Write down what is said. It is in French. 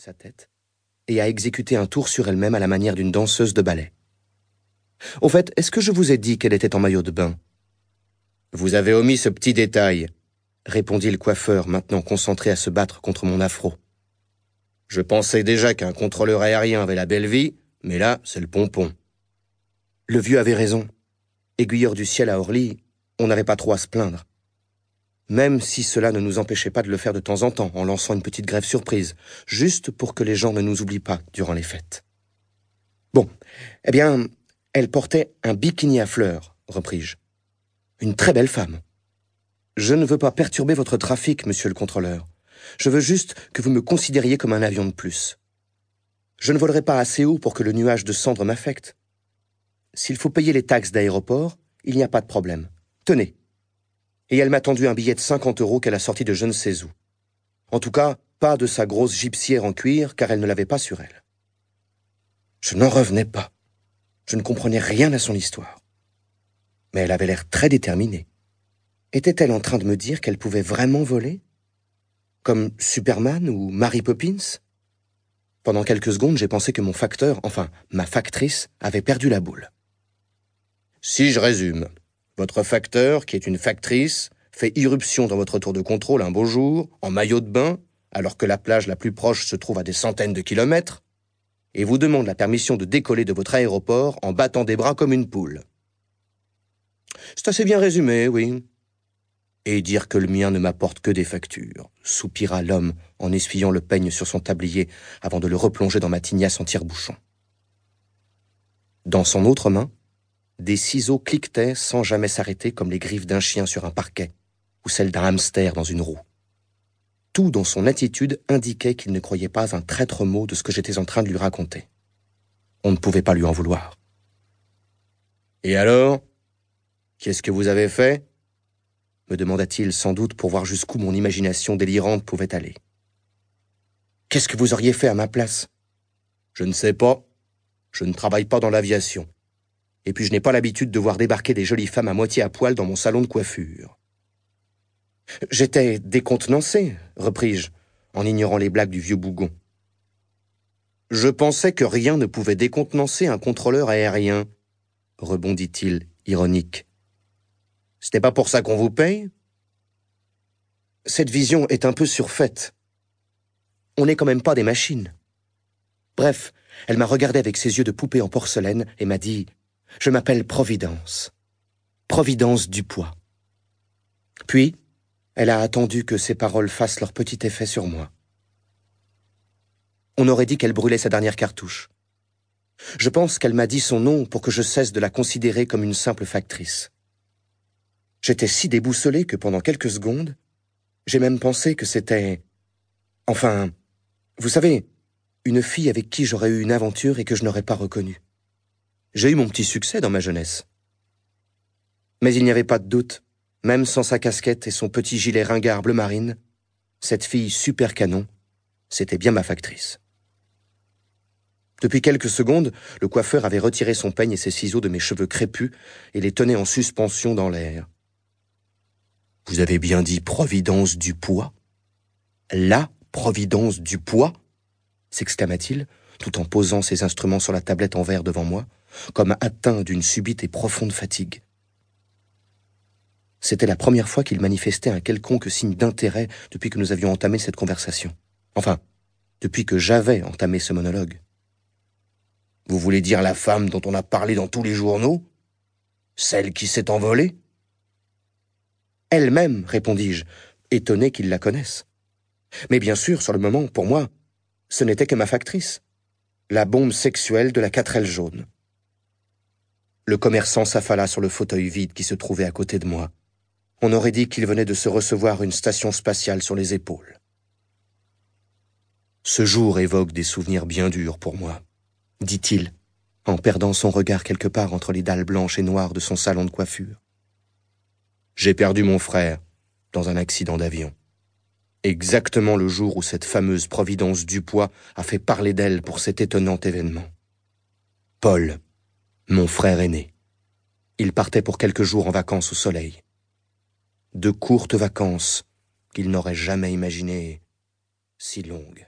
sa tête et a exécuté un tour sur elle-même à la manière d'une danseuse de ballet. Au fait, est-ce que je vous ai dit qu'elle était en maillot de bain? Vous avez omis ce petit détail, répondit le coiffeur, maintenant concentré à se battre contre mon afro. Je pensais déjà qu'un contrôleur aérien avait la belle vie, mais là, c'est le pompon. Le vieux avait raison. Aiguilleur du ciel à Orly, on n'avait pas trop à se plaindre. Même si cela ne nous empêchait pas de le faire de temps en temps en lançant une petite grève surprise, juste pour que les gens ne nous oublient pas durant les fêtes. Bon, eh bien, elle portait un bikini à fleurs, repris-je. Une très belle femme. Je ne veux pas perturber votre trafic, monsieur le contrôleur. Je veux juste que vous me considériez comme un avion de plus. Je ne volerai pas assez haut pour que le nuage de cendres m'affecte. S'il faut payer les taxes d'aéroport, il n'y a pas de problème. Tenez. Et elle m'a tendu un billet de 50 euros qu'elle a sorti de je ne sais où. En tout cas, pas de sa grosse gypsière en cuir, car elle ne l'avait pas sur elle. Je n'en revenais pas. Je ne comprenais rien à son histoire. Mais elle avait l'air très déterminée. Était-elle en train de me dire qu'elle pouvait vraiment voler? Comme Superman ou Mary Poppins? Pendant quelques secondes, j'ai pensé que mon facteur, enfin ma factrice, avait perdu la boule. Si je résume, votre facteur, qui est une factrice, fait irruption dans votre tour de contrôle un beau jour, en maillot de bain, alors que la plage la plus proche se trouve à des centaines de kilomètres, et vous demande la permission de décoller de votre aéroport en battant des bras comme une poule. C'est assez bien résumé, oui. Et dire que le mien ne m'apporte que des factures, soupira l'homme en essuyant le peigne sur son tablier avant de le replonger dans ma tignasse en tire-bouchon. Dans son autre main, des ciseaux cliquetaient sans jamais s'arrêter comme les griffes d'un chien sur un parquet, ou celles d'un hamster dans une roue. Tout dans son attitude indiquait qu'il ne croyait pas un traître mot de ce que j'étais en train de lui raconter. On ne pouvait pas lui en vouloir. Et alors Qu'est-ce que vous avez fait? me demanda-t-il sans doute pour voir jusqu'où mon imagination délirante pouvait aller. Qu'est-ce que vous auriez fait à ma place? Je ne sais pas. Je ne travaille pas dans l'aviation et puis je n'ai pas l'habitude de voir débarquer des jolies femmes à moitié à poil dans mon salon de coiffure. J'étais décontenancé, repris-je, en ignorant les blagues du vieux bougon. Je pensais que rien ne pouvait décontenancer un contrôleur aérien, rebondit-il, ironique. N'est pas pour ça qu'on vous paye? Cette vision est un peu surfaite. On n'est quand même pas des machines. Bref, elle m'a regardé avec ses yeux de poupée en porcelaine et m'a dit je m'appelle Providence. Providence Dupois. Puis, elle a attendu que ses paroles fassent leur petit effet sur moi. On aurait dit qu'elle brûlait sa dernière cartouche. Je pense qu'elle m'a dit son nom pour que je cesse de la considérer comme une simple factrice. J'étais si déboussolé que pendant quelques secondes, j'ai même pensé que c'était... Enfin, vous savez, une fille avec qui j'aurais eu une aventure et que je n'aurais pas reconnue. J'ai eu mon petit succès dans ma jeunesse. Mais il n'y avait pas de doute, même sans sa casquette et son petit gilet ringard bleu marine, cette fille super canon, c'était bien ma factrice. Depuis quelques secondes, le coiffeur avait retiré son peigne et ses ciseaux de mes cheveux crépus et les tenait en suspension dans l'air. Vous avez bien dit Providence du poids La Providence du poids s'exclama-t-il, tout en posant ses instruments sur la tablette en verre devant moi comme atteint d'une subite et profonde fatigue. C'était la première fois qu'il manifestait un quelconque signe d'intérêt depuis que nous avions entamé cette conversation. Enfin, depuis que j'avais entamé ce monologue. Vous voulez dire la femme dont on a parlé dans tous les journaux? Celle qui s'est envolée? Elle-même, répondis-je, étonné qu'il la connaisse. Mais bien sûr, sur le moment, pour moi, ce n'était que ma factrice, la bombe sexuelle de la quatrelle jaune. Le commerçant s'affala sur le fauteuil vide qui se trouvait à côté de moi. On aurait dit qu'il venait de se recevoir une station spatiale sur les épaules. Ce jour évoque des souvenirs bien durs pour moi, dit-il, en perdant son regard quelque part entre les dalles blanches et noires de son salon de coiffure. J'ai perdu mon frère dans un accident d'avion. Exactement le jour où cette fameuse Providence Dupois a fait parler d'elle pour cet étonnant événement. Paul, mon frère aîné. Il partait pour quelques jours en vacances au soleil. De courtes vacances qu'il n'aurait jamais imaginées si longues.